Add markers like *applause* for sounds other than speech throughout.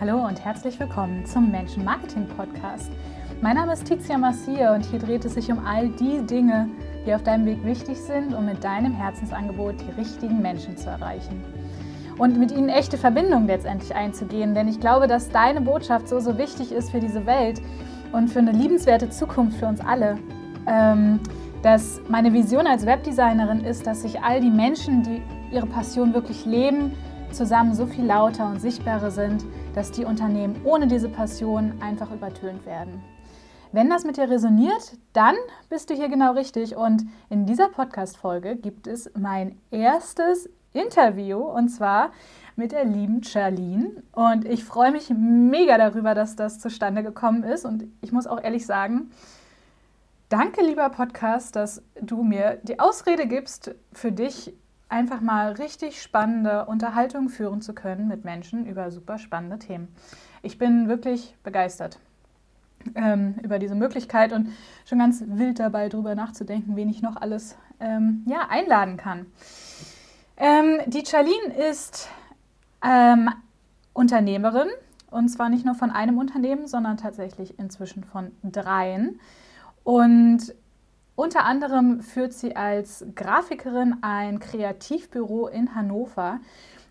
Hallo und herzlich willkommen zum Menschen Marketing Podcast. Mein Name ist Tizia Massier und hier dreht es sich um all die Dinge, die auf deinem Weg wichtig sind, um mit deinem Herzensangebot die richtigen Menschen zu erreichen. Und mit ihnen echte Verbindungen letztendlich einzugehen, denn ich glaube, dass deine Botschaft so, so wichtig ist für diese Welt und für eine liebenswerte Zukunft für uns alle. Ähm, dass meine Vision als Webdesignerin ist, dass sich all die Menschen, die ihre Passion wirklich leben, zusammen so viel lauter und sichtbarer sind, dass die Unternehmen ohne diese Passion einfach übertönt werden. Wenn das mit dir resoniert, dann bist du hier genau richtig. Und in dieser Podcast-Folge gibt es mein erstes Interview und zwar mit der lieben Charlene. Und ich freue mich mega darüber, dass das zustande gekommen ist. Und ich muss auch ehrlich sagen, danke, lieber Podcast, dass du mir die Ausrede gibst, für dich einfach mal richtig spannende Unterhaltungen führen zu können mit Menschen über super spannende Themen. Ich bin wirklich begeistert ähm, über diese Möglichkeit und schon ganz wild dabei, darüber nachzudenken, wen ich noch alles ähm, ja, einladen kann. Ähm, die Charlene ist ähm, Unternehmerin und zwar nicht nur von einem Unternehmen, sondern tatsächlich inzwischen von dreien. Und unter anderem führt sie als Grafikerin ein Kreativbüro in Hannover.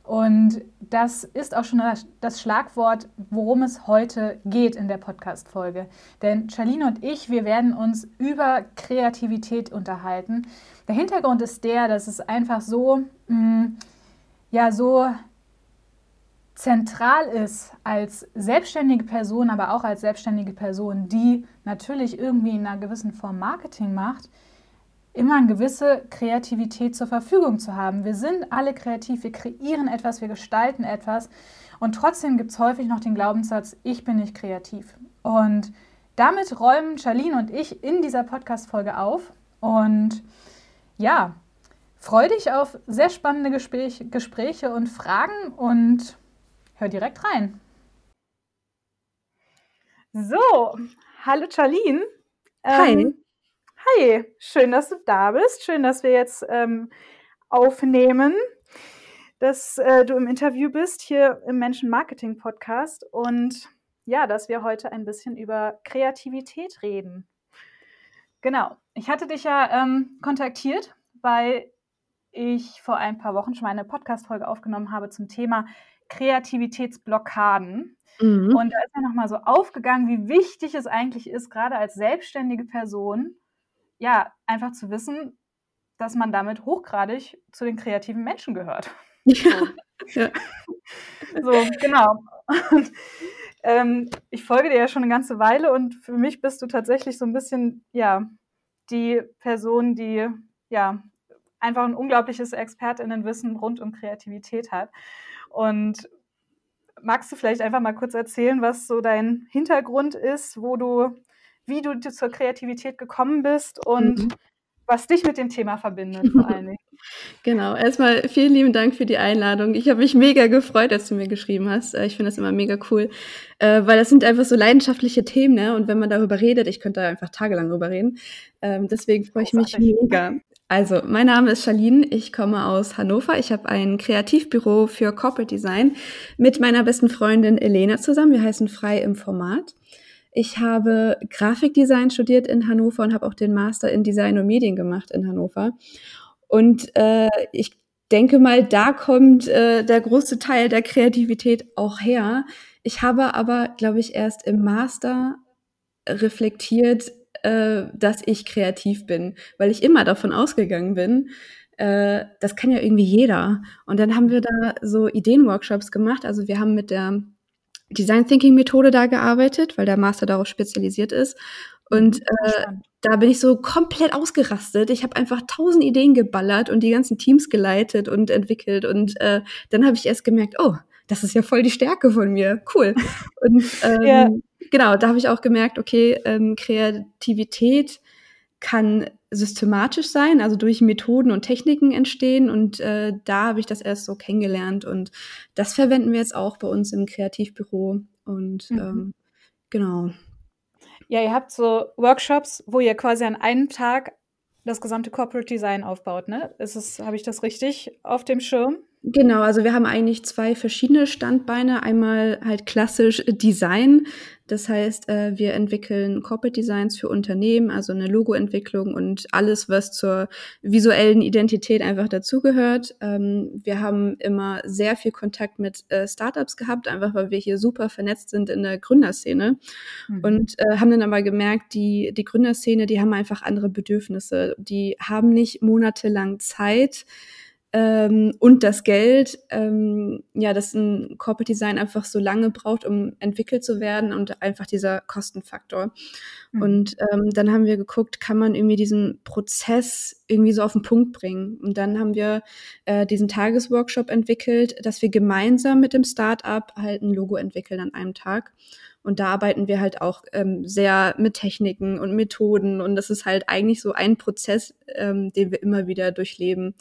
Und das ist auch schon das Schlagwort, worum es heute geht in der Podcast-Folge. Denn Charlene und ich, wir werden uns über Kreativität unterhalten. Der Hintergrund ist der, dass es einfach so, mh, mm, ja, so zentral ist als selbstständige Person, aber auch als selbstständige Person, die natürlich irgendwie in einer gewissen Form Marketing macht, immer eine gewisse Kreativität zur Verfügung zu haben. Wir sind alle kreativ, wir kreieren etwas, wir gestalten etwas und trotzdem gibt es häufig noch den Glaubenssatz, ich bin nicht kreativ. Und damit räumen Charlene und ich in dieser Podcast-Folge auf und ja, freue dich auf sehr spannende Gespräch, Gespräche und Fragen und hör direkt rein. So, hallo Charlene. Hi. Ähm, hi, schön, dass du da bist. Schön, dass wir jetzt ähm, aufnehmen, dass äh, du im Interview bist hier im Menschen Marketing Podcast und ja, dass wir heute ein bisschen über Kreativität reden. Genau, ich hatte dich ja ähm, kontaktiert, weil ich vor ein paar Wochen schon mal eine Podcast-Folge aufgenommen habe zum Thema Kreativitätsblockaden. Mhm. Und da ist ja nochmal so aufgegangen, wie wichtig es eigentlich ist, gerade als selbstständige Person, ja, einfach zu wissen, dass man damit hochgradig zu den kreativen Menschen gehört. Ja. *laughs* ja. So, genau. Und, ähm, ich folge dir ja schon eine ganze Weile und für mich bist du tatsächlich so ein bisschen, ja, die Person, die, ja, einfach ein unglaubliches Expertinnenwissen rund um Kreativität hat. Und magst du vielleicht einfach mal kurz erzählen, was so dein Hintergrund ist, wo du, wie du zur Kreativität gekommen bist und mhm. was dich mit dem Thema verbindet vor allen Dingen? *laughs* Genau, erstmal vielen lieben Dank für die Einladung. Ich habe mich mega gefreut, dass du mir geschrieben hast. Äh, ich finde das immer mega cool, äh, weil das sind einfach so leidenschaftliche Themen, ne? Und wenn man darüber redet, ich könnte da einfach tagelang drüber reden. Ähm, deswegen freue ich mich mega. Also, mein Name ist Charlene, ich komme aus Hannover. Ich habe ein Kreativbüro für Corporate Design mit meiner besten Freundin Elena zusammen. Wir heißen Frei im Format. Ich habe Grafikdesign studiert in Hannover und habe auch den Master in Design und Medien gemacht in Hannover. Und äh, ich denke mal, da kommt äh, der große Teil der Kreativität auch her. Ich habe aber, glaube ich, erst im Master reflektiert, äh, dass ich kreativ bin, weil ich immer davon ausgegangen bin, äh, das kann ja irgendwie jeder. Und dann haben wir da so Ideenworkshops gemacht. Also wir haben mit der Design Thinking Methode da gearbeitet, weil der Master darauf spezialisiert ist. Und äh, da bin ich so komplett ausgerastet. Ich habe einfach tausend Ideen geballert und die ganzen Teams geleitet und entwickelt. Und äh, dann habe ich erst gemerkt, oh, das ist ja voll die Stärke von mir. Cool. Und *laughs* ähm, ja. genau, da habe ich auch gemerkt, okay, ähm, Kreativität kann systematisch sein, also durch Methoden und Techniken entstehen. Und äh, da habe ich das erst so kennengelernt. Und das verwenden wir jetzt auch bei uns im Kreativbüro. Und mhm. ähm, genau. Ja, ihr habt so Workshops, wo ihr quasi an einem Tag das gesamte Corporate Design aufbaut, ne? Ist es, habe ich das richtig auf dem Schirm? Genau, also wir haben eigentlich zwei verschiedene Standbeine. Einmal halt klassisch Design. Das heißt, äh, wir entwickeln Corporate Designs für Unternehmen, also eine Logoentwicklung und alles, was zur visuellen Identität einfach dazugehört. Ähm, wir haben immer sehr viel Kontakt mit äh, Startups gehabt, einfach weil wir hier super vernetzt sind in der Gründerszene mhm. und äh, haben dann aber gemerkt, die, die Gründerszene, die haben einfach andere Bedürfnisse. Die haben nicht monatelang Zeit, ähm, und das Geld, ähm, ja, dass ein Corporate Design einfach so lange braucht, um entwickelt zu werden und einfach dieser Kostenfaktor. Mhm. Und ähm, dann haben wir geguckt, kann man irgendwie diesen Prozess irgendwie so auf den Punkt bringen. Und dann haben wir äh, diesen Tagesworkshop entwickelt, dass wir gemeinsam mit dem Startup halt ein Logo entwickeln an einem Tag. Und da arbeiten wir halt auch ähm, sehr mit Techniken und Methoden. Und das ist halt eigentlich so ein Prozess, ähm, den wir immer wieder durchleben.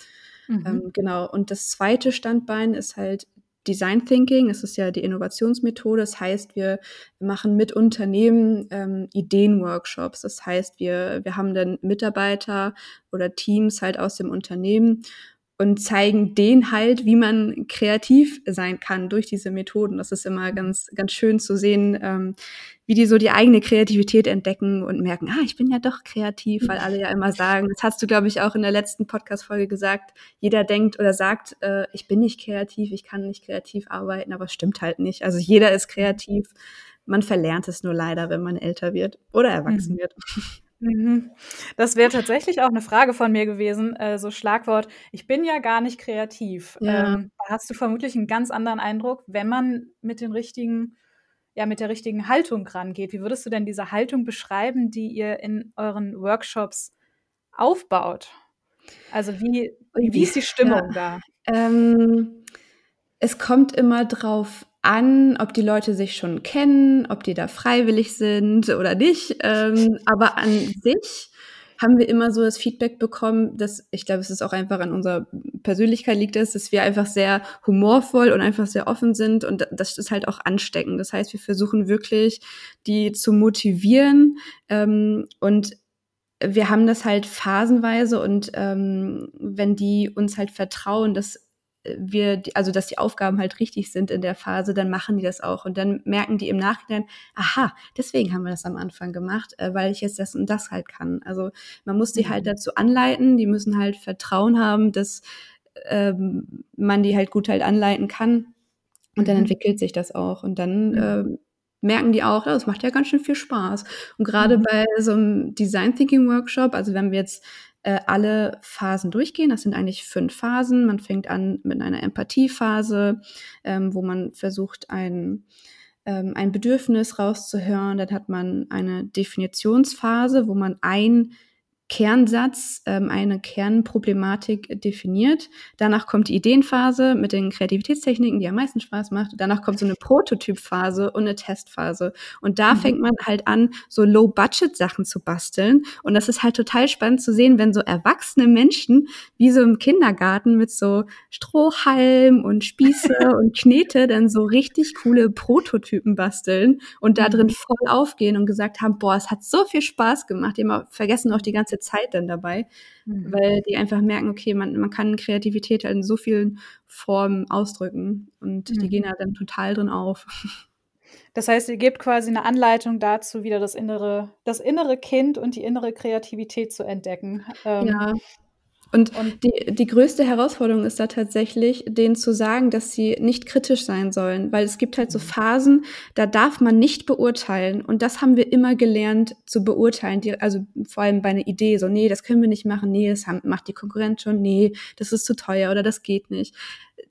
Mhm. Ähm, genau. Und das zweite Standbein ist halt Design Thinking. Es ist ja die Innovationsmethode. Das heißt, wir machen mit Unternehmen ähm, Ideenworkshops. Das heißt, wir, wir haben dann Mitarbeiter oder Teams halt aus dem Unternehmen und zeigen denen halt, wie man kreativ sein kann durch diese Methoden. Das ist immer ganz, ganz schön zu sehen, ähm, wie die so die eigene Kreativität entdecken und merken, ah, ich bin ja doch kreativ, weil alle ja immer sagen, das hast du, glaube ich, auch in der letzten Podcast-Folge gesagt, jeder denkt oder sagt, äh, ich bin nicht kreativ, ich kann nicht kreativ arbeiten, aber es stimmt halt nicht. Also jeder ist kreativ. Man verlernt es nur leider, wenn man älter wird oder erwachsen mhm. wird. Mhm. Das wäre tatsächlich auch eine Frage von mir gewesen, äh, so Schlagwort, ich bin ja gar nicht kreativ. Ja. Ähm, da hast du vermutlich einen ganz anderen Eindruck, wenn man mit den richtigen, ja, mit der richtigen Haltung rangeht. Wie würdest du denn diese Haltung beschreiben, die ihr in euren Workshops aufbaut? Also wie, wie ist die Stimmung ja. da? Ähm, es kommt immer drauf an, ob die Leute sich schon kennen, ob die da freiwillig sind oder nicht. Ähm, aber an sich haben wir immer so das Feedback bekommen, dass ich glaube, es ist auch einfach an unserer Persönlichkeit liegt es, dass wir einfach sehr humorvoll und einfach sehr offen sind und das ist halt auch ansteckend. Das heißt, wir versuchen wirklich, die zu motivieren ähm, und wir haben das halt phasenweise und ähm, wenn die uns halt vertrauen, dass wir, also dass die Aufgaben halt richtig sind in der Phase, dann machen die das auch. Und dann merken die im Nachhinein, aha, deswegen haben wir das am Anfang gemacht, äh, weil ich jetzt das und das halt kann. Also man muss die halt mhm. dazu anleiten, die müssen halt Vertrauen haben, dass ähm, man die halt gut halt anleiten kann. Und dann mhm. entwickelt sich das auch. Und dann mhm. äh, merken die auch, das macht ja ganz schön viel Spaß. Und gerade mhm. bei so einem Design Thinking Workshop, also wenn wir jetzt äh, alle Phasen durchgehen. Das sind eigentlich fünf Phasen. Man fängt an mit einer Empathiephase, ähm, wo man versucht, ein, ähm, ein Bedürfnis rauszuhören. Dann hat man eine Definitionsphase, wo man ein Kernsatz, ähm, eine Kernproblematik definiert. Danach kommt die Ideenphase mit den Kreativitätstechniken, die am meisten Spaß macht. Danach kommt so eine Prototypphase und eine Testphase. Und da mhm. fängt man halt an, so Low-Budget-Sachen zu basteln. Und das ist halt total spannend zu sehen, wenn so erwachsene Menschen wie so im Kindergarten mit so Strohhalm und Spieße *laughs* und Knete dann so richtig coole Prototypen basteln und da drin mhm. voll aufgehen und gesagt haben, boah, es hat so viel Spaß gemacht. Die haben vergessen auch die ganze ganze Zeit dann dabei, mhm. weil die einfach merken, okay, man, man kann Kreativität halt in so vielen Formen ausdrücken und mhm. die gehen da dann total drin auf. *laughs* Das heißt, ihr gebt quasi eine Anleitung dazu, wieder das innere, das innere Kind und die innere Kreativität zu entdecken. Ähm, ja. Und, und die, die größte Herausforderung ist da tatsächlich, denen zu sagen, dass sie nicht kritisch sein sollen, weil es gibt halt so mhm. Phasen, da darf man nicht beurteilen. Und das haben wir immer gelernt zu beurteilen. Die, also vor allem bei einer Idee, so, nee, das können wir nicht machen, nee, das macht die Konkurrenz schon, nee, das ist zu teuer oder das geht nicht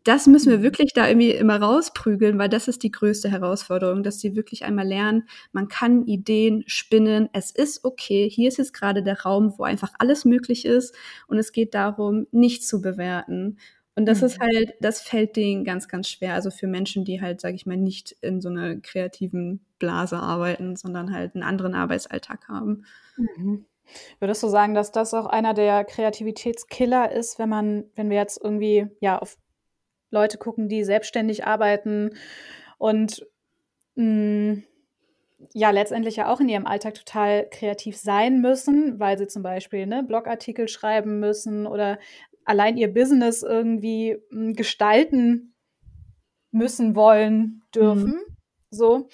das müssen wir wirklich da irgendwie immer rausprügeln, weil das ist die größte Herausforderung, dass sie wirklich einmal lernen, man kann Ideen spinnen, es ist okay, hier ist jetzt gerade der Raum, wo einfach alles möglich ist und es geht darum, nicht zu bewerten. Und das mhm. ist halt, das fällt denen ganz, ganz schwer. Also für Menschen, die halt, sage ich mal, nicht in so einer kreativen Blase arbeiten, sondern halt einen anderen Arbeitsalltag haben. Mhm. Würdest du sagen, dass das auch einer der Kreativitätskiller ist, wenn man, wenn wir jetzt irgendwie ja auf Leute gucken, die selbstständig arbeiten und mh, mm, ja letztendlich ja auch in ihrem Alltag total kreativ sein müssen, weil sie zum Beispiel ne, Blogartikel schreiben müssen oder allein ihr Business irgendwie hm, gestalten müssen, wollen, dürfen. Mhm. So.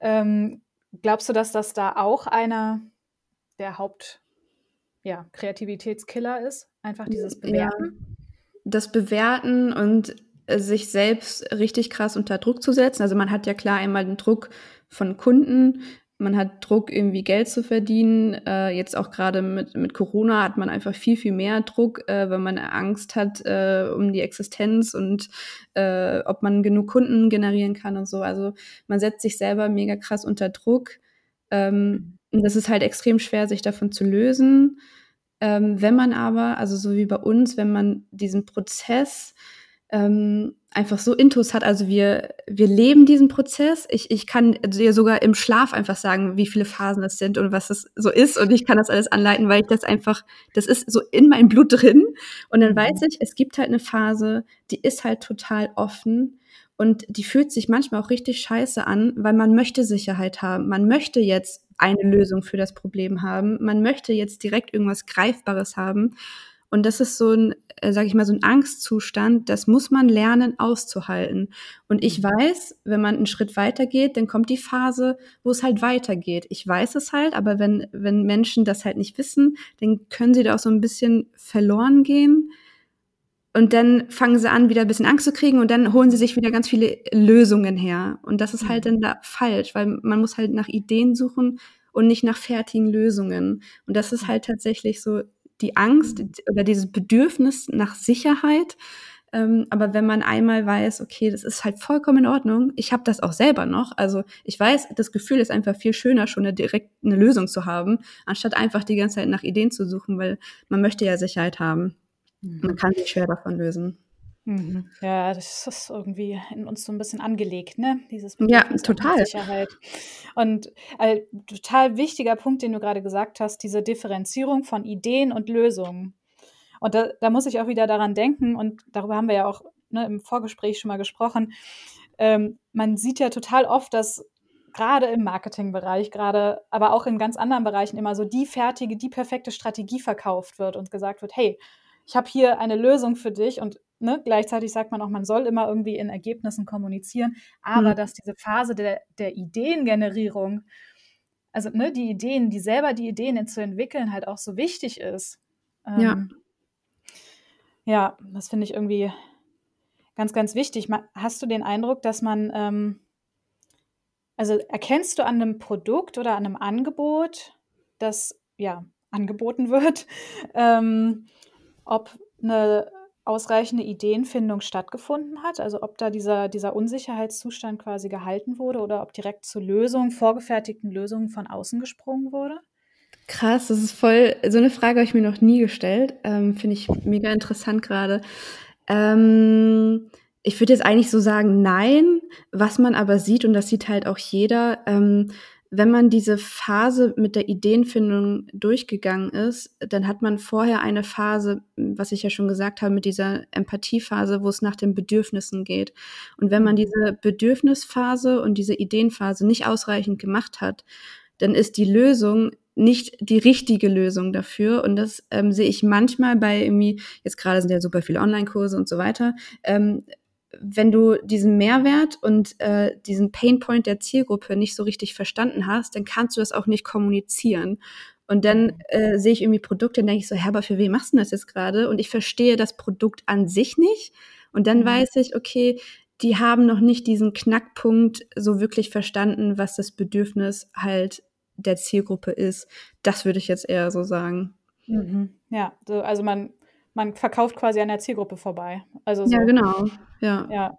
Ähm, glaubst du, dass das da auch einer der Haupt- ja, Kreativitätskiller ist? Einfach dieses Bewerten? Ja, das Bewerten und sich selbst richtig krass unter Druck zu setzen. Also man hat ja klar einmal den Druck von Kunden, man hat Druck, irgendwie Geld zu verdienen. Äh, jetzt auch gerade mit, mit Corona hat man einfach viel, viel mehr Druck, äh, weil man Angst hat äh, um die Existenz und äh, ob man genug Kunden generieren kann und so. Also man setzt sich selber mega krass unter Druck. Ähm, und das ist halt extrem schwer, sich davon zu lösen. Ähm, wenn man aber, also so wie bei uns, wenn man diesen Prozess ähm, einfach so Intus hat. Also wir, wir leben diesen Prozess. Ich, ich kann dir sogar im Schlaf einfach sagen, wie viele Phasen es sind und was es so ist. Und ich kann das alles anleiten, weil ich das einfach, das ist so in meinem Blut drin. Und dann weiß mhm. ich, es gibt halt eine Phase, die ist halt total offen. Und die fühlt sich manchmal auch richtig scheiße an, weil man möchte Sicherheit haben. Man möchte jetzt eine Lösung für das Problem haben. Man möchte jetzt direkt irgendwas Greifbares haben. Und das ist so ein, äh, sage ich mal, so ein Angstzustand, das muss man lernen auszuhalten. Und ich mhm. weiß, wenn man einen Schritt weiter geht, dann kommt die Phase, wo es halt weitergeht. Ich weiß es halt, aber wenn, wenn Menschen das halt nicht wissen, dann können sie da auch so ein bisschen verloren gehen. Und dann fangen sie an, wieder ein bisschen Angst zu kriegen und dann holen sie sich wieder ganz viele Lösungen her. Und das ist halt mhm. dann da falsch, weil man muss halt nach Ideen suchen und nicht nach fertigen Lösungen. Und das ist halt tatsächlich so die Angst mhm. oder dieses Bedürfnis nach Sicherheit. Ähm, aber wenn man einmal weiß, okay, das ist halt vollkommen in Ordnung, ich habe das auch selber noch. Also ich weiß, das Gefühl ist einfach viel schöner, schon eine, direkt eine Lösung zu haben, anstatt einfach die ganze Zeit nach Ideen zu suchen, weil man möchte ja Sicherheit haben. Mhm. Man kann sich schwer davon lösen. Mhm. Ja, das ist irgendwie in uns so ein bisschen angelegt, ne? Dieses ja, total. Sicherheit. Und ein äh, total wichtiger Punkt, den du gerade gesagt hast, diese Differenzierung von Ideen und Lösungen. Und da, da muss ich auch wieder daran denken, und darüber haben wir ja auch ne, im Vorgespräch schon mal gesprochen. Ähm, man sieht ja total oft, dass gerade im Marketingbereich, gerade, aber auch in ganz anderen Bereichen immer so die fertige, die perfekte Strategie verkauft wird und gesagt wird, hey, ich habe hier eine Lösung für dich und ne, gleichzeitig sagt man auch, man soll immer irgendwie in Ergebnissen kommunizieren, aber mhm. dass diese Phase der, der Ideengenerierung, also ne, die Ideen, die selber die Ideen zu entwickeln, halt auch so wichtig ist. Ähm, ja. Ja, das finde ich irgendwie ganz, ganz wichtig. Hast du den Eindruck, dass man, ähm, also erkennst du an einem Produkt oder an einem Angebot, das ja angeboten *laughs* wird, ähm, ob eine ausreichende Ideenfindung stattgefunden hat, also ob da dieser, dieser Unsicherheitszustand quasi gehalten wurde oder ob direkt zu Lösungen, vorgefertigten Lösungen von außen gesprungen wurde? Krass, das ist voll, so eine Frage habe ich mir noch nie gestellt. Ähm, Finde ich mega interessant gerade. Ähm, ich würde jetzt eigentlich so sagen, nein. Was man aber sieht, und das sieht halt auch jeder, ähm, wenn man diese Phase mit der Ideenfindung durchgegangen ist, dann hat man vorher eine Phase, was ich ja schon gesagt habe, mit dieser Empathiephase, wo es nach den Bedürfnissen geht. Und wenn man diese Bedürfnisphase und diese Ideenphase nicht ausreichend gemacht hat, dann ist die Lösung nicht die richtige Lösung dafür. Und das ähm, sehe ich manchmal bei irgendwie, jetzt gerade sind ja super viele Online-Kurse und so weiter, ähm, wenn du diesen Mehrwert und äh, diesen Painpoint der Zielgruppe nicht so richtig verstanden hast, dann kannst du das auch nicht kommunizieren. Und dann äh, sehe ich irgendwie Produkte und denke ich so, Herr, aber für wen machst du das jetzt gerade? Und ich verstehe das Produkt an sich nicht. Und dann mhm. weiß ich, okay, die haben noch nicht diesen Knackpunkt so wirklich verstanden, was das Bedürfnis halt der Zielgruppe ist. Das würde ich jetzt eher so sagen. Mhm. Ja, so, also man man verkauft quasi an der Zielgruppe vorbei. Also so. Ja, genau. Ja. ja.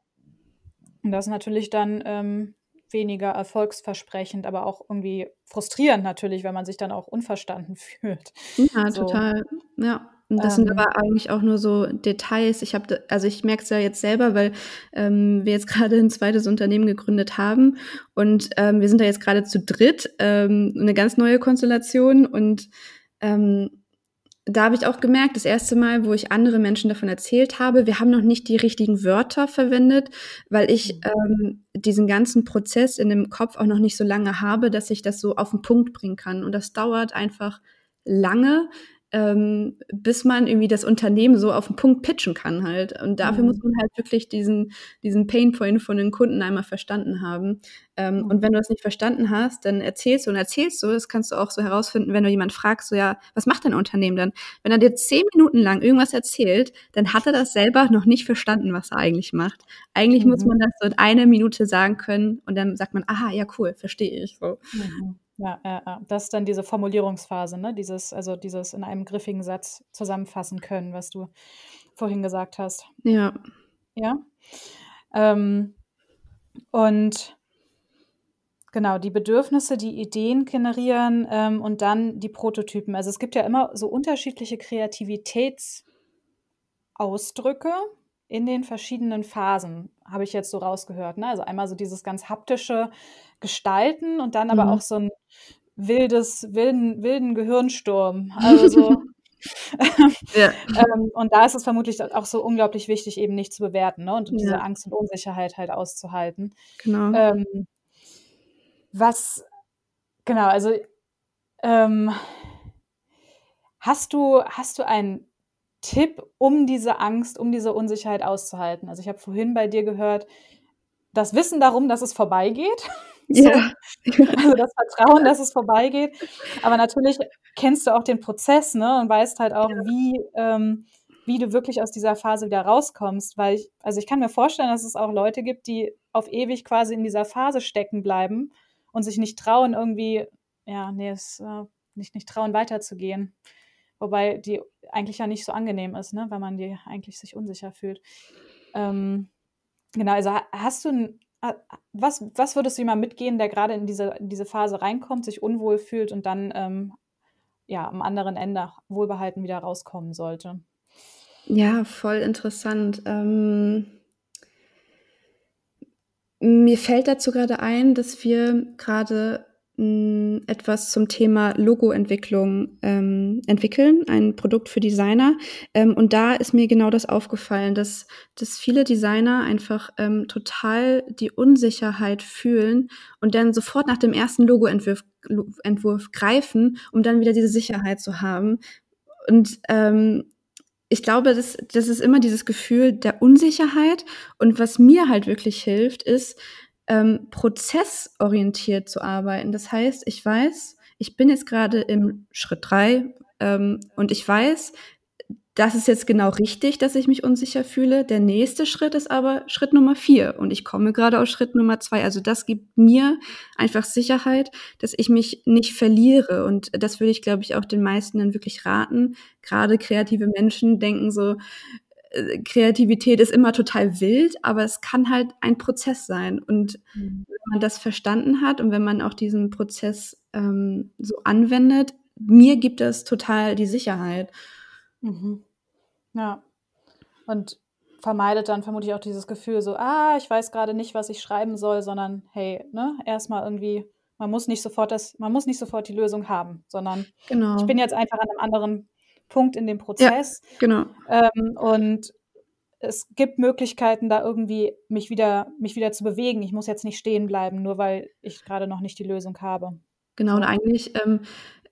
Und das ist natürlich dann ähm, weniger erfolgsversprechend, aber auch irgendwie frustrierend natürlich, wenn man sich dann auch unverstanden *laughs* fühlt. Ja, so. total. Ja. Und das ähm, sind aber eigentlich auch nur so Details. Ich habe, also ich merke es ja jetzt selber, weil ähm, wir jetzt *laughs* gerade ein zweites Unternehmen gegründet haben und ähm, wir sind da jetzt gerade zu dritt, ähm, eine ganz neue Konstellation und ähm, da habe ich auch gemerkt, das erste Mal, wo ich andere Menschen davon erzählt habe, wir haben noch nicht die richtigen Wörter verwendet, weil ich mhm. ähm, diesen ganzen Prozess in dem Kopf auch noch nicht so lange habe, dass ich das so auf den Punkt bringen kann. Und das dauert einfach lange, ähm, bis man irgendwie das Unternehmen so auf den Punkt pitchen kann halt. Und dafür mhm. muss man halt wirklich diesen, diesen Painpoint von den Kunden einmal verstanden haben. Ähm, mhm. Und wenn du das nicht verstanden hast, dann erzählst du und erzählst du, das kannst du auch so herausfinden, wenn du jemand fragst, so ja, was macht dein Unternehmen dann? Wenn er dir zehn Minuten lang irgendwas erzählt, dann hat er das selber noch nicht verstanden, was er eigentlich macht. Eigentlich mhm. muss man das so in einer Minute sagen können und dann sagt man, aha, ja cool, verstehe ich so. Mhm. Ja, ja, ja. Das ist dann diese Formulierungsphase, ne? Dieses, also dieses in einem griffigen Satz zusammenfassen können, was du vorhin gesagt hast. Ja. Ja. Ähm, und genau, die Bedürfnisse, die Ideen generieren ähm, und dann die Prototypen. Also es gibt ja immer so unterschiedliche Kreativitätsausdrücke in den verschiedenen Phasen, habe ich jetzt so rausgehört. Ne? Also einmal so dieses ganz haptische, gestalten und dann aber mhm. auch so ein wildes, wilden, wilden Gehirnsturm. *laughs* Also so. ja. *laughs* ähm, und da ist es vermutlich auch so unglaublich wichtig, eben nicht zu bewerten ne? und ja. diese Angst und Unsicherheit halt auszuhalten. Genau. Ähm, was, genau, also ähm, hast du, hast du einen Tipp, um diese Angst, um diese Unsicherheit auszuhalten? Also ich habe vorhin bei dir gehört, das Wissen darum, dass es vorbeigeht. *laughs* So. Ja. Also das Vertrauen, dass es vorbeigeht. Aber natürlich kennst du auch den Prozess, ne? Und weißt halt auch, ja. wie, ähm, wie du wirklich aus dieser Phase wieder rauskommst. Weil ich, also ich kann mir vorstellen, dass es auch Leute gibt, die auf ewig quasi in dieser Phase stecken bleiben und sich nicht trauen, irgendwie, ja, nee, es äh, nicht, nicht trauen, weiterzugehen. Wobei die eigentlich ja nicht so angenehm ist, ne? weil man die eigentlich sich unsicher fühlt. Ähm, genau, also hast du was, was würdest du jemandem mitgehen, der gerade in diese, in diese Phase reinkommt, sich unwohl fühlt und dann ähm, ja, am anderen Ende wohlbehalten wieder rauskommen sollte? Ja, voll interessant. Ähm, mir fällt dazu gerade ein, dass wir gerade etwas zum Thema Logoentwicklung ähm, entwickeln, ein Produkt für Designer. Ähm, und da ist mir genau das aufgefallen, dass, dass viele Designer einfach ähm, total die Unsicherheit fühlen und dann sofort nach dem ersten Logoentwurf Entwurf greifen, um dann wieder diese Sicherheit zu haben. Und ähm, ich glaube, das, das ist immer dieses Gefühl der Unsicherheit. Und was mir halt wirklich hilft, ist, ähm, prozessorientiert zu arbeiten. Das heißt, ich weiß, ich bin jetzt gerade im Schritt drei ähm, und ich weiß, das ist jetzt genau richtig, dass ich mich unsicher fühle. Der nächste Schritt ist aber Schritt Nummer vier und ich komme gerade aus Schritt Nummer zwei. Also das gibt mir einfach Sicherheit, dass ich mich nicht verliere und das würde ich, glaube ich, auch den meisten dann wirklich raten. Gerade kreative Menschen denken so, Kreativität ist immer total wild, aber es kann halt ein Prozess sein. Und mhm. wenn man das verstanden hat und wenn man auch diesen Prozess ähm, so anwendet, mir gibt das total die Sicherheit. Mhm. Ja. Und vermeidet dann vermutlich auch dieses Gefühl so, ah, ich weiß gerade nicht, was ich schreiben soll, sondern hey, ne, erstmal irgendwie, man muss nicht sofort das, man muss nicht sofort die Lösung haben, sondern genau. ich bin jetzt einfach an einem anderen Punkt in dem Prozess. Ja, genau. Ähm, und es gibt Möglichkeiten, da irgendwie mich wieder, mich wieder zu bewegen. Ich muss jetzt nicht stehen bleiben, nur weil ich gerade noch nicht die Lösung habe. Genau, und eigentlich, ähm,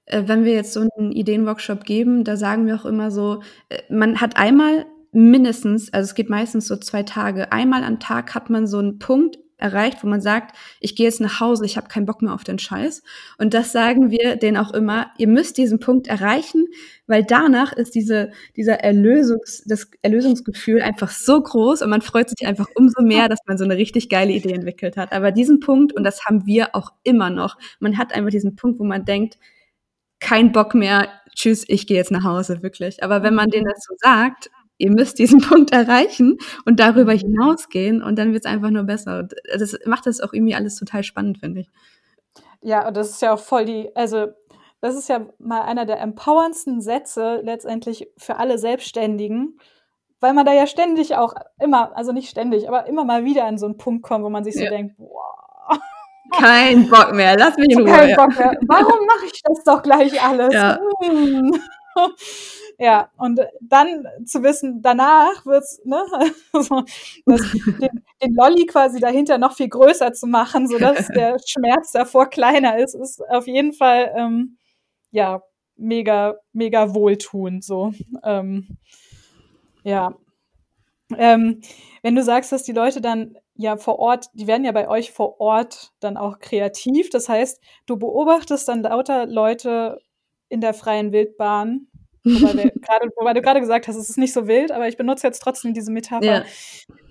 äh, wenn wir jetzt so einen Ideenworkshop geben, da sagen wir auch immer so, äh, man hat einmal mindestens, also es geht meistens so zwei Tage, einmal am Tag hat man so einen Punkt erreicht, wo man sagt, ich gehe jetzt nach Hause, ich habe keinen Bock mehr auf den Scheiß. Und das sagen wir denen auch immer, ihr müsst diesen Punkt erreichen, weil danach ist diese, dieser Erlösungs, das Erlösungsgefühl einfach so groß und man freut sich einfach umso mehr, dass man so eine richtig geile Idee entwickelt hat. Aber diesen Punkt, und das haben wir auch immer noch, man hat einfach diesen Punkt, wo man denkt, kein Bock mehr, tschüss, ich gehe jetzt nach Hause, wirklich. Aber wenn man denen das so sagt, ihr müsst diesen *laughs* Punkt erreichen und darüber mhm. hinausgehen und dann wird es einfach nur besser. Das macht das auch irgendwie alles total spannend, finde ich. Ja, und das ist ja auch voll die, also das ist ja mal einer der empowerndsten Sätze letztendlich für alle Selbstständigen, weil man da ja ständig auch immer, also nicht ständig, aber immer mal wieder an so einen Punkt kommt, wo man sich so ja. denkt, boah. *laughs* Kein Bock mehr, lass mich in Ruhe. Kein Bock mehr. Warum mache ich das doch gleich alles? Ja. *laughs* Hm. Ja, und dann zu wissen, danach wird's, ne, *laughs* also das, den, den Lolli quasi dahinter noch viel größer zu machen, sodass *laughs* der Schmerz davor kleiner ist, ist auf jeden Fall, ähm, ja, mega, mega wohltuend. So. Ähm, ja. Ähm, wenn du sagst, dass die Leute dann ja vor Ort, die werden ja bei euch vor Ort dann auch kreativ. Das heißt, du beobachtest dann lauter Leute in der freien Wildbahn. Wobei, wir *laughs* grade, wobei du gerade gesagt hast, es ist nicht so wild, aber ich benutze jetzt trotzdem diese Metapher. Ja.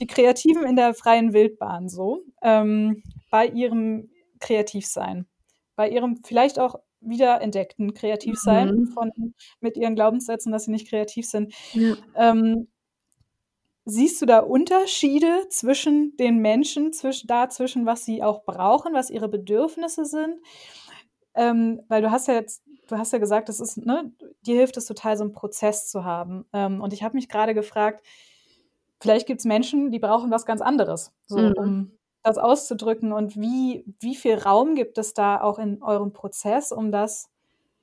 Die Kreativen in der freien Wildbahn so, ähm, bei ihrem Kreativsein, bei ihrem vielleicht auch wiederentdeckten Kreativsein mhm. von, mit ihren Glaubenssätzen, dass sie nicht kreativ sind. Ja. Ähm, Siehst du da Unterschiede zwischen den Menschen, zwischen, dazwischen, was sie auch brauchen, was ihre Bedürfnisse sind? Ähm, weil du hast ja jetzt, du hast ja gesagt, das ist, ne, dir hilft es total, so einen Prozess zu haben. Ähm, und ich habe mich gerade gefragt, vielleicht gibt es Menschen, die brauchen was ganz anderes, so, mhm. um das auszudrücken. Und wie, wie viel Raum gibt es da auch in eurem Prozess, um das,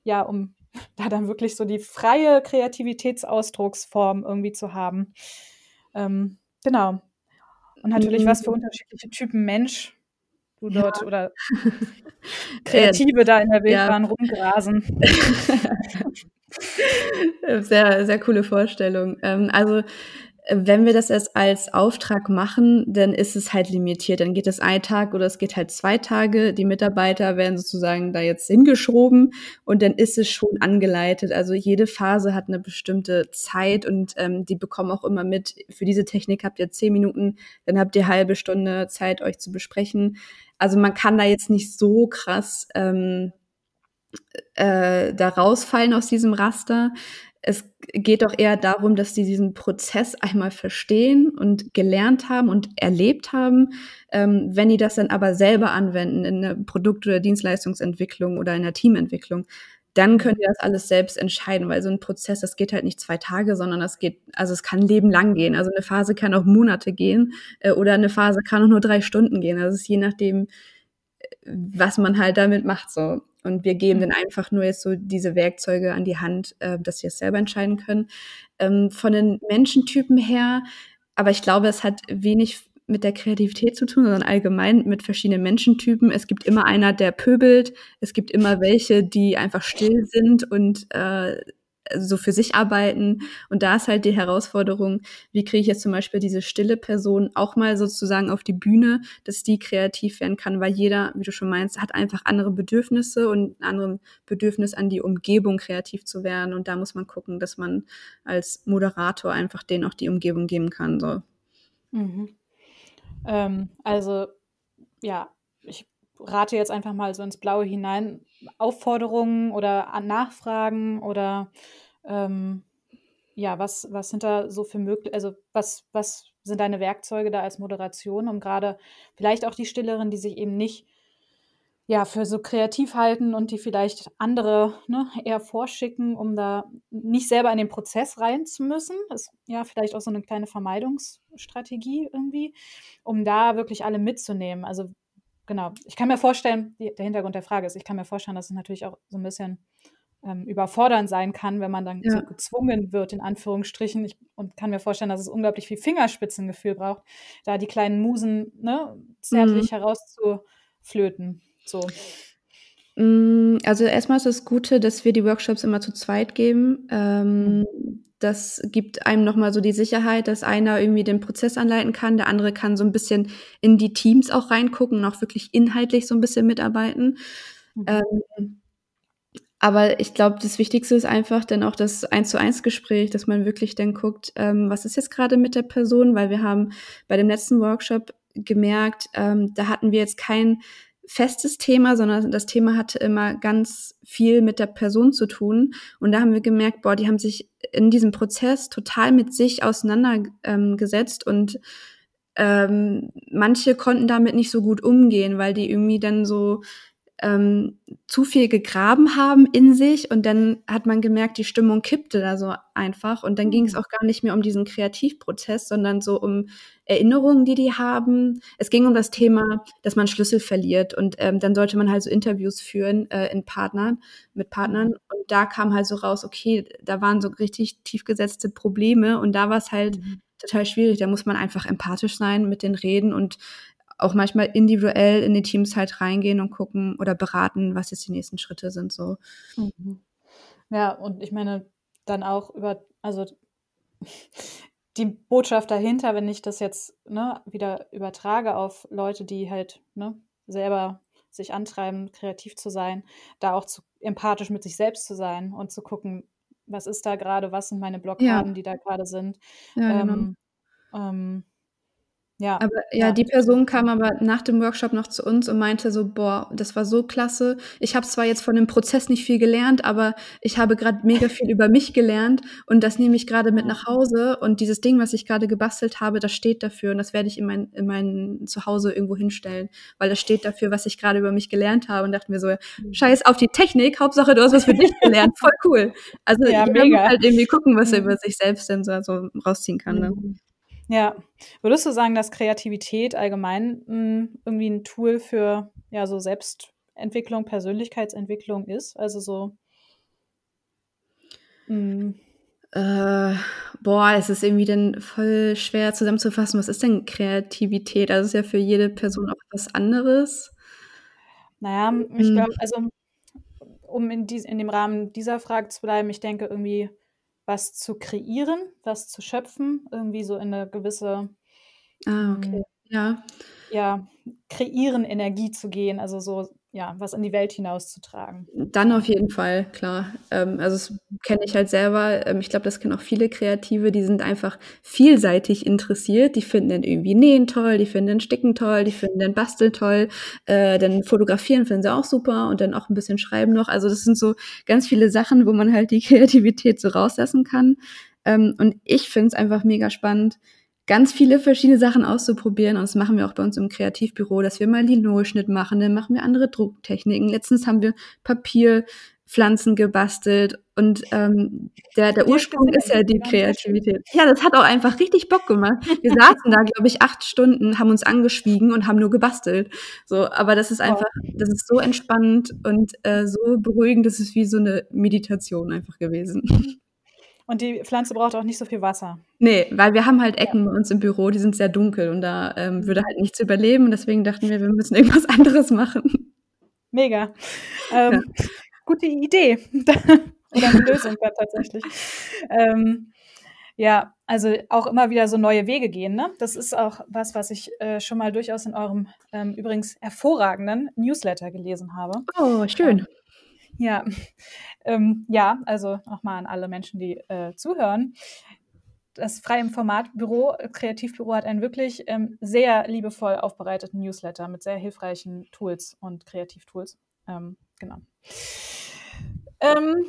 ja, um *laughs* da dann wirklich so die freie Kreativitätsausdrucksform irgendwie zu haben? Ähm, genau. Und natürlich, mhm. was für unterschiedliche Typen Mensch du dort ja. oder *laughs* Kreative da in der Wildbahn ja. rumgrasen. *laughs* sehr, sehr coole Vorstellung. Ähm, also wenn wir das erst als Auftrag machen, dann ist es halt limitiert. Dann geht es ein Tag oder es geht halt zwei Tage. Die Mitarbeiter werden sozusagen da jetzt hingeschoben und dann ist es schon angeleitet. Also jede Phase hat eine bestimmte Zeit und ähm, die bekommen auch immer mit. Für diese Technik habt ihr zehn Minuten, dann habt ihr halbe Stunde Zeit, euch zu besprechen. Also man kann da jetzt nicht so krass ähm, äh, da rausfallen aus diesem Raster. Es geht doch eher darum, dass die diesen Prozess einmal verstehen und gelernt haben und erlebt haben. Ähm, wenn die das dann aber selber anwenden in der Produkt- oder Dienstleistungsentwicklung oder in der Teamentwicklung, dann können die das alles selbst entscheiden, weil so ein Prozess, das geht halt nicht zwei Tage, sondern das geht, also es kann Leben lang gehen. Also eine Phase kann auch Monate gehen äh, oder eine Phase kann auch nur drei Stunden gehen. Also es ist je nachdem, was man halt damit macht so. Und wir geben mhm. dann einfach nur jetzt so diese Werkzeuge an die Hand, äh, dass sie es selber entscheiden können. Ähm, von den Menschentypen her, aber ich glaube, es hat wenig mit der Kreativität zu tun, sondern allgemein mit verschiedenen Menschentypen. Es gibt immer einer, der pöbelt. Es gibt immer welche, die einfach still sind und äh, so für sich arbeiten. Und da ist halt die Herausforderung, wie kriege ich jetzt zum Beispiel diese stille Person auch mal sozusagen auf die Bühne, dass die kreativ werden kann, weil jeder, wie du schon meinst, hat einfach andere Bedürfnisse und ein anderes Bedürfnis an die Umgebung kreativ zu werden. Und da muss man gucken, dass man als Moderator einfach denen auch die Umgebung geben kann. So. Mhm. Ähm, also, ja, ich rate jetzt einfach mal so ins Blaue hinein. Aufforderungen oder Nachfragen oder ähm, ja, was, was sind da so für möglich, also was, was sind deine Werkzeuge da als Moderation, um gerade vielleicht auch die Stilleren, die sich eben nicht ja, für so kreativ halten und die vielleicht andere ne, eher vorschicken, um da nicht selber in den Prozess rein zu müssen. Das ist ja vielleicht auch so eine kleine Vermeidungsstrategie irgendwie, um da wirklich alle mitzunehmen. Also genau, ich kann mir vorstellen, die, der Hintergrund der Frage ist, ich kann mir vorstellen, dass es natürlich auch so ein bisschen ähm, überfordernd sein kann, wenn man dann ja. so gezwungen wird, in Anführungsstrichen. Ich, und kann mir vorstellen, dass es unglaublich viel Fingerspitzengefühl braucht, da die kleinen Musen ne, zärtlich mhm. herauszuflöten. So. Mm, also erstmal ist das Gute, dass wir die Workshops immer zu zweit geben. Ähm, das gibt einem nochmal so die Sicherheit, dass einer irgendwie den Prozess anleiten kann, der andere kann so ein bisschen in die Teams auch reingucken und auch wirklich inhaltlich so ein bisschen mitarbeiten. Mhm. Ähm, aber ich glaube, das Wichtigste ist einfach dann auch das Eins zu eins Gespräch, dass man wirklich dann guckt, ähm, was ist jetzt gerade mit der Person, weil wir haben bei dem letzten Workshop gemerkt, ähm, da hatten wir jetzt kein festes Thema, sondern das Thema hatte immer ganz viel mit der Person zu tun. Und da haben wir gemerkt, boah, die haben sich in diesem Prozess total mit sich auseinandergesetzt ähm, und ähm, manche konnten damit nicht so gut umgehen, weil die irgendwie dann so ähm, zu viel gegraben haben in sich und dann hat man gemerkt, die Stimmung kippte da so einfach und dann ging es mhm. auch gar nicht mehr um diesen Kreativprozess, sondern so um Erinnerungen, die die haben. Es ging um das Thema, dass man Schlüssel verliert und ähm, dann sollte man halt so Interviews führen äh, in Partnern mit Partnern und da kam halt so raus, okay, da waren so richtig tiefgesetzte Probleme und da war es halt mhm total schwierig. Da muss man einfach empathisch sein mit den Reden und auch manchmal individuell in die Teams halt reingehen und gucken oder beraten, was jetzt die nächsten Schritte sind. So. Mhm. Ja, und ich meine, dann auch über, also *laughs* die Botschaft dahinter, wenn ich das jetzt ne, wieder übertrage auf Leute, die halt ne, selber sich antreiben, kreativ zu sein, da auch zu, empathisch mit sich selbst zu sein und zu gucken, was ist da gerade, was sind meine Blockaden, ja. die da gerade sind. Ja, genau. ähm, ähm, ja. Aber ja, ja, die Person kam aber nach dem Workshop noch zu uns und meinte so, boah, das war so klasse. Ich habe zwar jetzt von dem Prozess nicht viel gelernt, aber ich habe gerade mega viel über mich gelernt und das nehme ich gerade mit nach Hause und dieses Ding, was ich gerade gebastelt habe, das steht dafür und das werde ich in mein, in mein Zuhause irgendwo hinstellen, weil das steht dafür, was ich gerade über mich gelernt habe und dachten wir so, mhm. scheiß auf die Technik, Hauptsache du hast was für dich gelernt, *laughs* voll cool. Also ja, jeder muss halt irgendwie gucken, was er mhm. über sich selbst denn so, so rausziehen kann. Ne? Mhm. Ja. Würdest du sagen, dass Kreativität allgemein mh, hm, irgendwie ein Tool für ja so Selbstentwicklung, Persönlichkeitsentwicklung ist? Also so. Mh. Äh, boah, es ist irgendwie dann voll schwer zusammenzufassen. Was ist denn Kreativität? Also es ist ja für jede Person auch was anderes. Naja, ich glaube, hm. also um in, dies, in dem Rahmen dieser Frage zu bleiben, ich denke irgendwie was zu kreieren, was zu schöpfen, irgendwie so in eine gewisse Ah, okay. Ja. Ja, kreieren, Energie zu gehen, also so, ja, was in die Welt hinauszutragen. Dann auf jeden Fall, klar. Ähm, also das kenne ich halt selber. Ähm, ich glaube, das kennen auch viele Kreative, die sind einfach vielseitig interessiert. Die finden dann irgendwie Nähen toll, die finden dann Sticken toll, die finden dann Basteln toll, äh, dann Fotografieren finden sie auch super und dann auch ein bisschen Schreiben noch. Also das sind so ganz viele Sachen, wo man halt die *laughs* Kreativität so rauslassen kann. Ähm, und ich finde es einfach mega spannend, ganz viele verschiedene Sachen auszuprobieren. Und das machen wir auch bei uns im Kreativbüro, dass wir mal Linolschnitt machen, dann machen wir andere Drucktechniken. Letztens haben wir Papierpflanzen gebastelt und ähm, der, der Ursprung ist ja die Kreativität. Ja, das hat auch einfach richtig Bock gemacht. Wir *laughs* saßen da, glaube ich, acht Stunden, haben uns angeschwiegen und haben nur gebastelt. So, aber das ist einfach, das ist so entspannend und äh, so beruhigend, das ist wie so eine Meditation einfach gewesen. Und die Pflanze braucht auch nicht so viel Wasser. Nee, weil wir haben halt Ecken bei uns im Büro, die sind sehr dunkel und da ähm, würde halt nichts überleben. Und deswegen dachten wir, wir müssen irgendwas *laughs* anderes machen. Mega. Ähm, ja. Gute Idee. *laughs* Oder eine Lösung dann tatsächlich. Ähm, ja, also auch immer wieder so neue Wege gehen. Ne? Das ist auch was, was ich äh, schon mal durchaus in eurem ähm, übrigens hervorragenden Newsletter gelesen habe. Oh, schön. Ähm, ja, ähm, ja, also nochmal an alle Menschen, die äh, zuhören. Das freie Formatbüro, Kreativbüro hat einen wirklich ähm, sehr liebevoll aufbereiteten Newsletter mit sehr hilfreichen Tools und Kreativtools. Ähm, genau. Ähm,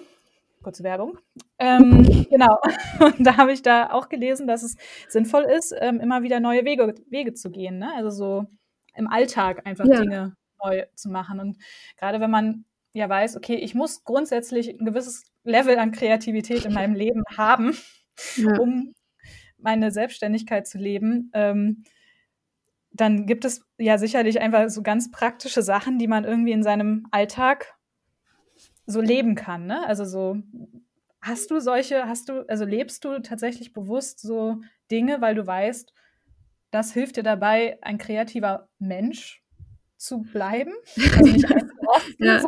kurze Werbung. Ähm, *laughs* genau. Und da habe ich da auch gelesen, dass es sinnvoll ist, ähm, immer wieder neue Wege, Wege zu gehen. Ne? Also so im Alltag einfach ja. Dinge neu zu machen. Und gerade wenn man ja weiß, okay, ich muss grundsätzlich ein gewisses Level an Kreativität in meinem Leben haben, *laughs* ja. um meine Selbstständigkeit zu leben, ähm, dann gibt es ja sicherlich einfach so ganz praktische Sachen, die man irgendwie in seinem Alltag so leben kann. Ne? Also so, hast du solche, hast du, also lebst du tatsächlich bewusst so Dinge, weil du weißt, das hilft dir dabei, ein kreativer Mensch zu bleiben? Also nicht ja.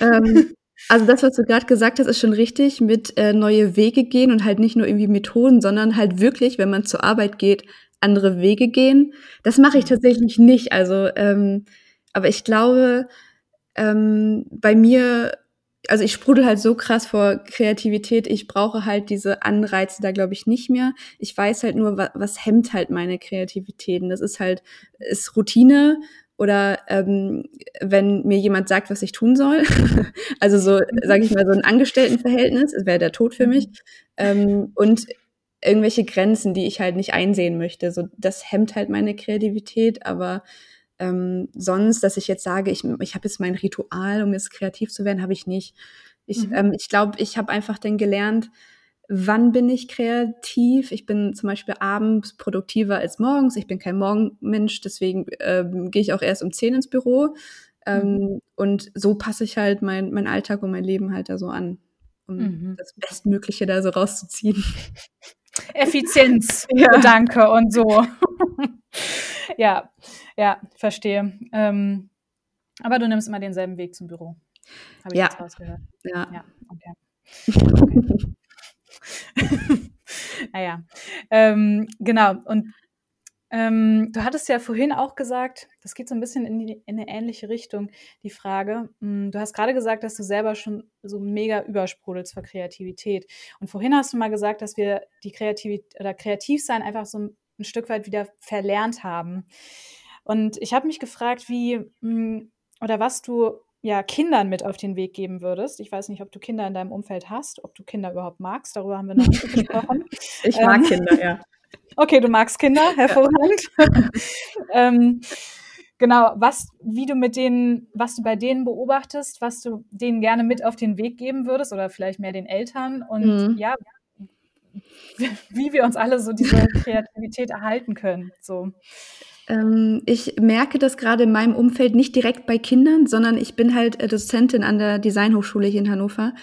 ähm, *laughs* also das, was du gerade gesagt hast, ist schon richtig mit äh, neue Wege gehen und halt nicht nur irgendwie Methoden, sondern halt wirklich, wenn man zur Arbeit geht, andere Wege gehen. Das mache ich tatsächlich nicht. Also, ähm, aber ich glaube, ähm, bei mir, also ich sprudel halt so krass vor Kreativität. Ich brauche halt diese Anreize da, glaube ich, nicht mehr. Ich weiß halt nur, was, was hemmt halt meine Kreativität. Und das ist halt, ist Routine oder ähm, wenn mir jemand sagt, was ich tun soll. *laughs* also so, mhm. sage ich mal, so ein Angestelltenverhältnis, wäre der Tod für mich. Ähm, und irgendwelche Grenzen, die ich halt nicht einsehen möchte. So, das hemmt halt meine Kreativität, aber ähm, sonst, dass ich jetzt sage, ich, ich habe jetzt mein Ritual, um jetzt kreativ zu werden, habe ich nicht. Ich, mhm. ähm, ich glaube, ich habe einfach dann gelernt, wann bin ich kreativ. Ich bin zum Beispiel abends produktiver als morgens. Ich bin kein Morgenmensch, deswegen ähm, gehe ich auch erst um 10 ins Büro. Ähm, mhm. Und so passe ich halt mein, mein Alltag und mein Leben halt da so an, um mhm. das Bestmögliche da so rauszuziehen. *laughs* Effizienz, *laughs* ja. Gedanke und so. *laughs* ja, ja, verstehe. Ähm, aber du nimmst immer denselben Weg zum Büro. Habe ich ja. jetzt rausgehört. Ja. ja okay. *laughs* naja, ähm, genau. Und ähm, du hattest ja vorhin auch gesagt, das geht so ein bisschen in, die, in eine ähnliche Richtung, die Frage. Hm, du hast gerade gesagt, dass du selber schon so mega übersprudelst für Kreativität. Und vorhin hast du mal gesagt, dass wir die Kreativität oder Kreativsein einfach so ein, ein Stück weit wieder verlernt haben. Und ich habe mich gefragt, wie hm, oder was du ja Kindern mit auf den Weg geben würdest. Ich weiß nicht, ob du Kinder in deinem Umfeld hast, ob du Kinder überhaupt magst. Darüber haben wir noch nicht gesprochen. *laughs* Ich mag ähm, Kinder, ja. *laughs* Okay, du magst Kinder, hervorragend. *laughs* ähm, genau, was, wie du mit denen, was du bei denen beobachtest, was du denen gerne mit auf den Weg geben würdest oder vielleicht mehr den Eltern und mhm. ja, wie wir uns alle so diese Kreativität erhalten können. So. Ähm, ich merke das gerade in meinem Umfeld nicht direkt bei Kindern, sondern ich bin halt äh, Dozentin an der Designhochschule hier in Hannover.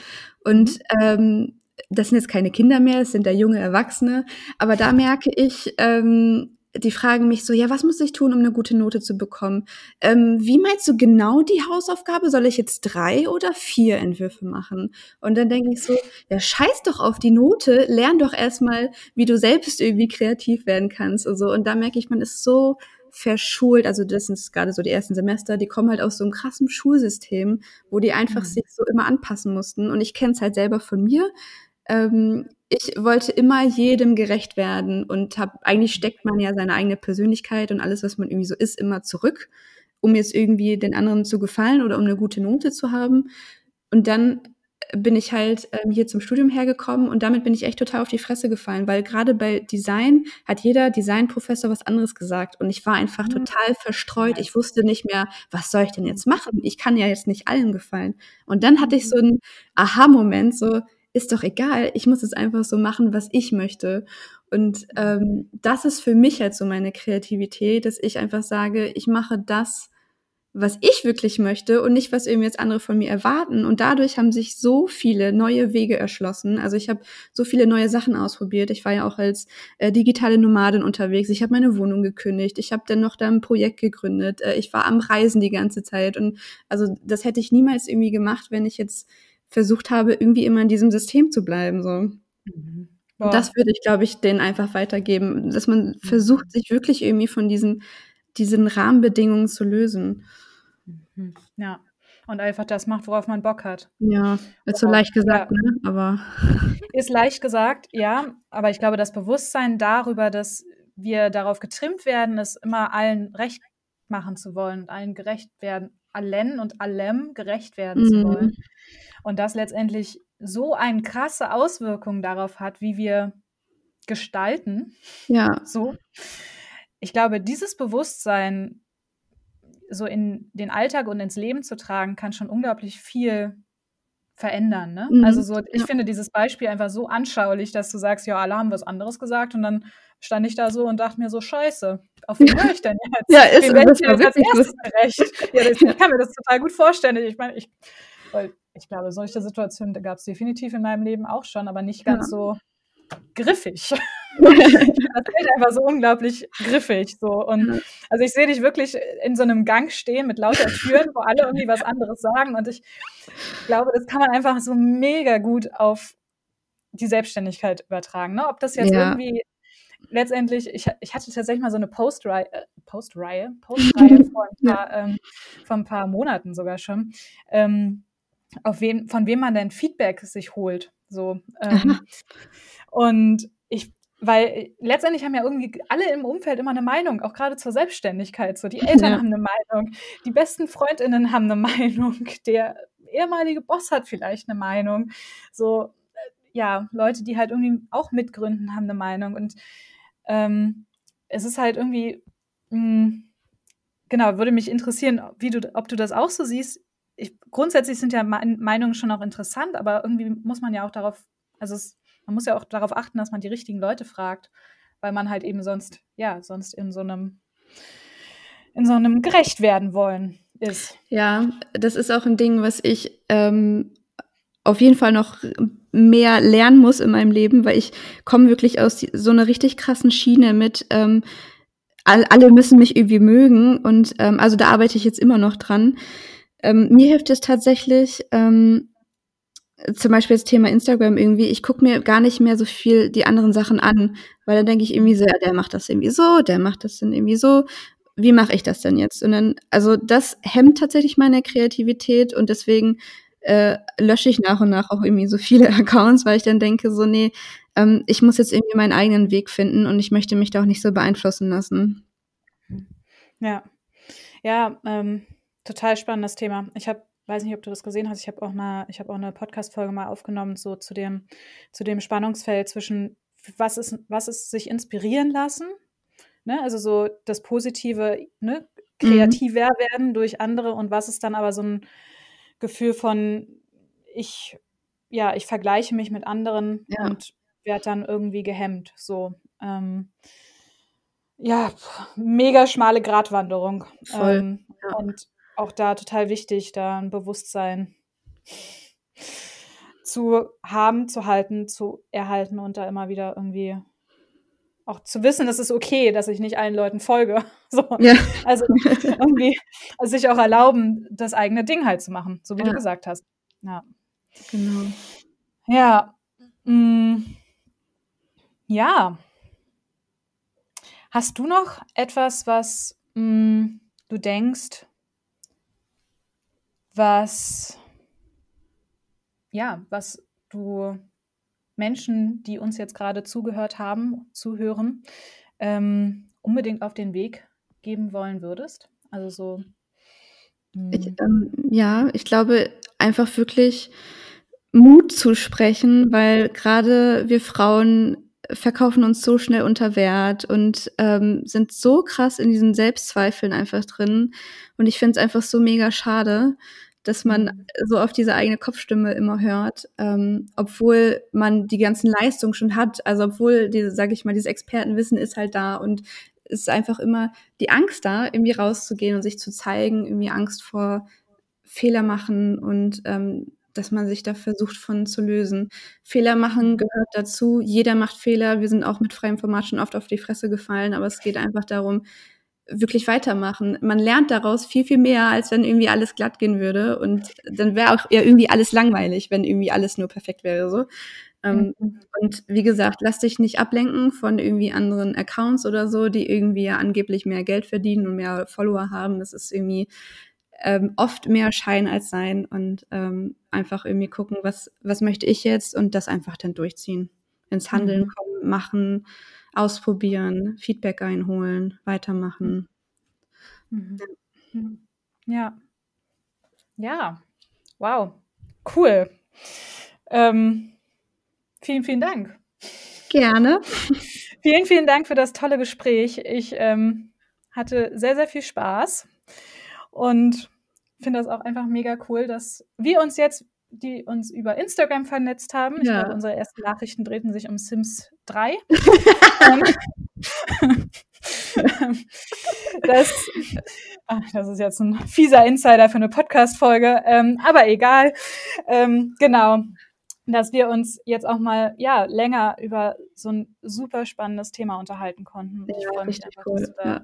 Und mhm. ähm, das sind jetzt keine Kinder mehr, es sind da junge Erwachsene. Aber da merke ich, ähm, die fragen mich so, ja, was muss ich tun, um eine gute Note zu bekommen? Ähm, wie meinst du genau die Hausaufgabe? Soll ich jetzt drei oder vier Entwürfe machen? Und dann denke ich so, ja, scheiß doch auf die Note, lern doch erstmal, wie du selbst irgendwie kreativ werden kannst und so. Und da merke ich, man ist so verschult, also das sind gerade so die ersten Semester, die kommen halt aus so einem krassen Schulsystem, wo die einfach mhm. sich so immer anpassen mussten. Und ich kenne es halt selber von mir. Ähm, ich wollte immer jedem gerecht werden und hab, eigentlich steckt man ja seine eigene Persönlichkeit und alles, was man irgendwie so ist, immer zurück, um jetzt irgendwie den anderen zu gefallen oder um eine gute Note zu haben. Und dann bin ich halt ähm, hier zum Studium hergekommen und damit bin ich echt total auf die Fresse gefallen, weil gerade bei Design hat jeder Designprofessor was anderes gesagt und ich war einfach mhm. total verstreut. Ich wusste nicht mehr, was soll ich denn jetzt machen? Ich kann ja jetzt nicht allen gefallen. Und dann hatte ich mhm. so einen Aha-Moment, so, ist doch egal, ich muss es einfach so machen, was ich möchte. Und ähm, das ist für mich halt so meine Kreativität, dass ich einfach sage, ich mache das, was ich wirklich möchte und nicht, was irgendwie jetzt andere von mir erwarten. Und dadurch haben sich so viele neue Wege erschlossen. Also ich habe so viele neue Sachen ausprobiert. Ich war ja auch als äh, digitale Nomadin unterwegs. Ich habe meine Wohnung gekündigt. Ich habe dann noch da ein Projekt gegründet. Äh, ich war am Reisen die ganze Zeit. Und also das hätte ich niemals irgendwie gemacht, wenn ich jetzt versucht habe, irgendwie immer in diesem System zu bleiben. So. Mhm. Und das würde ich, glaube ich, denen einfach weitergeben, dass man mhm. versucht, sich wirklich irgendwie von diesen, diesen Rahmenbedingungen zu lösen. Mhm. Ja. Und einfach das macht, worauf man Bock hat. Ja, ist so leicht gesagt, ja. ne? Aber. *laughs* Ist leicht gesagt, ja. Aber ich glaube, das Bewusstsein darüber, dass wir darauf getrimmt werden, es immer allen recht machen zu wollen und allen gerecht werden, allen und allem gerecht werden mhm. zu wollen. Und das letztendlich so eine krasse Auswirkung darauf hat, wie wir gestalten. Ja. So. Ich glaube, dieses Bewusstsein so in den Alltag und ins Leben zu tragen, kann schon unglaublich viel verändern. Ne? Mhm. Also so, ich ja. finde dieses Beispiel einfach so anschaulich, dass du sagst, ja, alle haben was anderes gesagt und dann stand ich da so und dachte mir so, scheiße, auf wen höre ich denn jetzt? *laughs* ja, ist Wem das als erstes gerecht? *laughs* Ja, das, ich kann mir das total gut vorstellen. Ich meine, ich, ich glaube, solche Situationen gab es definitiv in meinem Leben auch schon, aber nicht ganz ja. so griffig. Das ist einfach so unglaublich griffig. So. Und also ich sehe dich wirklich in so einem Gang stehen mit lauter Türen, wo alle irgendwie was anderes sagen. Und ich glaube, das kann man einfach so mega gut auf die Selbstständigkeit übertragen. Ne? Ob das jetzt ja. irgendwie letztendlich, ich, ich hatte tatsächlich mal so eine Postreihe, äh, Postreihe, Postreihe vor, ein paar, ähm, vor ein paar Monaten sogar schon, ähm, auf wen, von wem man denn Feedback sich holt. So. Ähm, und ich, weil letztendlich haben ja irgendwie alle im Umfeld immer eine Meinung, auch gerade zur Selbstständigkeit. So, die Eltern ja. haben eine Meinung, die besten FreundInnen haben eine *laughs* Meinung, der ehemalige Boss hat vielleicht eine Meinung. So, äh, ja, Leute, die halt irgendwie auch mitgründen, haben eine Meinung. Und ähm, es ist halt irgendwie, mh, hm, genau, würde mich interessieren, wie du, ob du das auch so siehst. Ich, grundsätzlich sind ja Meinungen schon auch interessant, aber irgendwie muss man ja auch darauf, also es, man muss ja auch darauf achten, dass man die richtigen Leute fragt, weil man halt eben sonst, ja, sonst in so einem, in so einem gerecht werden wollen ist. Ja, das ist auch ein Ding, was ich ähm, auf jeden Fall noch mehr lernen muss in meinem Leben, weil ich komme wirklich aus so einer richtig krassen Schiene mit, ähm, all, alle müssen mich irgendwie mögen und ähm, also da arbeite ich jetzt immer noch dran. Ähm, mir hilft es tatsächlich, ähm, zum Beispiel das Thema Instagram irgendwie, ich gucke mir gar nicht mehr so viel die anderen Sachen an, weil dann denke ich irgendwie so, ja, der macht das irgendwie so, der macht das dann irgendwie so. Wie mache ich das denn jetzt? Und dann, also das hemmt tatsächlich meine Kreativität und deswegen äh, lösche ich nach und nach auch irgendwie so viele *laughs* Accounts, weil ich dann denke, so, nee, ähm, ich muss jetzt irgendwie meinen eigenen Weg finden und ich möchte mich da auch nicht so beeinflussen lassen. Ja, ja, ähm, total spannendes Thema. Ich habe weiß nicht, ob du das gesehen hast, ich habe auch mal, ich habe auch eine Podcast-Folge mal aufgenommen, so zu dem, zu dem Spannungsfeld zwischen was ist, was ist sich inspirieren lassen, ne? Also so das Positive, ne, kreativer mhm. werden durch andere und was ist dann aber so ein Gefühl von ich, ja, ich vergleiche mich mit anderen ja. und werde dann irgendwie gehemmt. So. Ähm, ja, mega schmale Gratwanderung. Voll. Ähm, ja. Und auch da total wichtig, da ein Bewusstsein zu haben, zu halten, zu erhalten und da immer wieder irgendwie auch zu wissen, es ist okay, dass ich nicht allen Leuten folge. *laughs* So. Ja. Also irgendwie also sich auch erlauben, das eigene Ding halt zu machen, so wie ja. du gesagt hast. Ja. Genau. Ja. Mm. Ja. Hast du noch etwas, was mm, du denkst, was, ja, was du Menschen, die uns jetzt gerade zugehört haben, zuhören, ähm, unbedingt auf den Weg geben wollen würdest? Also so. Ich, hm. ähm, ja, ich glaube einfach wirklich Mut zu sprechen, weil gerade wir Frauen verkaufen uns so schnell unter Wert und ähm, sind so krass in diesen Selbstzweifeln einfach drin. Und ich finde es einfach so mega schade, dass man mhm. so auf diese eigene Kopfstimme immer hört, ähm, obwohl man die ganzen Leistungen schon hat. Also obwohl diese, sage ich mal, dieses Expertenwissen ist halt da und es ist einfach immer die Angst da, irgendwie rauszugehen und sich zu zeigen, irgendwie Angst vor Fehler machen und ähm, dass man sich da versucht von zu lösen. Fehler machen gehört dazu. Jeder macht Fehler. Wir sind auch mit freiem Format schon oft auf die Fresse gefallen, aber es geht einfach darum, wirklich weitermachen. Man lernt daraus viel, viel mehr, als wenn irgendwie alles glatt gehen würde. Und dann wäre auch ja irgendwie alles langweilig, wenn irgendwie alles nur perfekt wäre. So. Ähm, mhm. Und wie gesagt, lass dich nicht ablenken von irgendwie anderen Accounts oder so, die irgendwie ja angeblich mehr Geld verdienen und mehr Follower haben. Das ist irgendwie ähm, oft mehr Schein als Sein und ähm, einfach irgendwie gucken, was, was möchte ich jetzt und das einfach dann durchziehen. Ins Handeln mhm. kommen, machen, ausprobieren, Feedback einholen, weitermachen. Mhm. Ja. Ja. Wow. Cool. Ähm, vielen, vielen Dank. Gerne. *laughs* vielen, vielen Dank für das tolle Gespräch. Ich ähm, hatte sehr, sehr viel Spaß und finde das auch einfach mega cool, dass wir uns jetzt die uns über Instagram vernetzt haben. Ich glaube, unsere ersten Nachrichten drehten sich um Sims 3. *laughs* *laughs* das, ach, das ist jetzt ein fieser Insider für eine Podcast-Folge, ähm, aber egal. Ähm, genau, dass wir uns jetzt auch mal ja länger über so ein super spannendes Thema unterhalten konnten. Ich ja, freue mich einfach, cool. dass, du da, ja.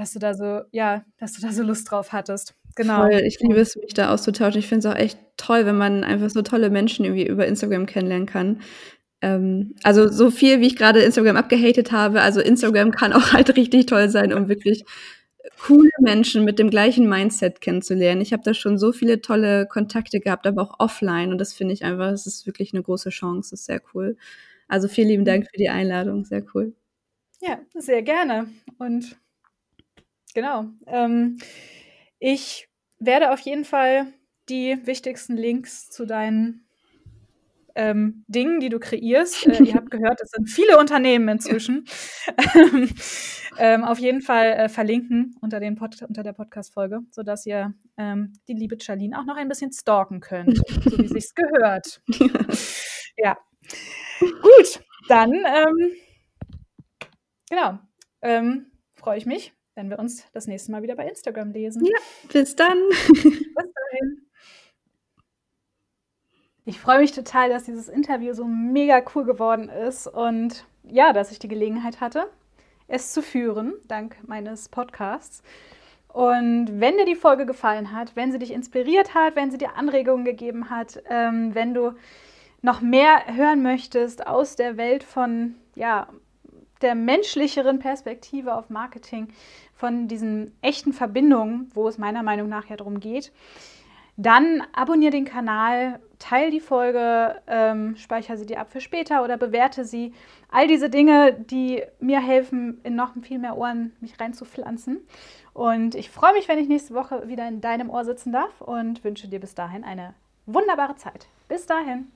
Dass du da so, ja, dass du da so Lust drauf hattest. Genau. Voll. Ich liebe es, mich da auszutauschen. Ich finde es auch echt toll, wenn man einfach so tolle Menschen irgendwie über Instagram kennenlernen kann. Ähm, also so viel, wie ich gerade Instagram abgehatet habe, also Instagram kann auch *laughs* halt richtig toll sein, um wirklich coole Menschen mit dem gleichen Mindset kennenzulernen. Ich habe da schon so viele tolle Kontakte gehabt, aber auch offline und das finde ich einfach, das ist wirklich eine große Chance, das ist sehr cool. Also vielen lieben Dank für die Einladung, sehr cool. Ja, sehr gerne und genau. Ähm, ich werde auf jeden Fall die wichtigsten Links zu deinen ähm, Dingen, die du kreierst. Äh, ihr habt gehört, es sind viele Unternehmen inzwischen. *laughs* ähm, auf jeden Fall äh, verlinken unter, den Pod unter der Podcast-Folge, sodass ihr ähm, die liebe Charlene auch noch ein bisschen stalken könnt, so wie sich's gehört. *laughs* ja. Gut, dann ähm, genau. Ähm, freue ich mich, wenn wir uns das nächste Mal wieder bei Instagram lesen. Ja, bis dann. *laughs* bis dahin. Ich freue mich total, dass dieses Interview so mega cool geworden ist und ja, dass ich die Gelegenheit hatte, es zu führen, dank meines Podcasts. Und wenn dir die Folge gefallen hat, wenn sie dich inspiriert hat, wenn sie dir Anregungen gegeben hat, ähm, wenn du noch mehr hören möchtest aus der Welt von ja, der menschlicheren Perspektive auf Marketing, von diesen echten Verbindungen, wo es meiner Meinung nach ja darum geht, dann abonniere den Kanal, teile die Folge, ähm, speichere sie dir ab für später oder bewerte sie. All diese Dinge, die mir helfen, in noch viel mehr Ohren mich reinzupflanzen. Und ich freue mich, wenn ich nächste Woche wieder in deinem Ohr sitzen darf und wünsche dir bis dahin eine wunderbare Zeit. Bis dahin.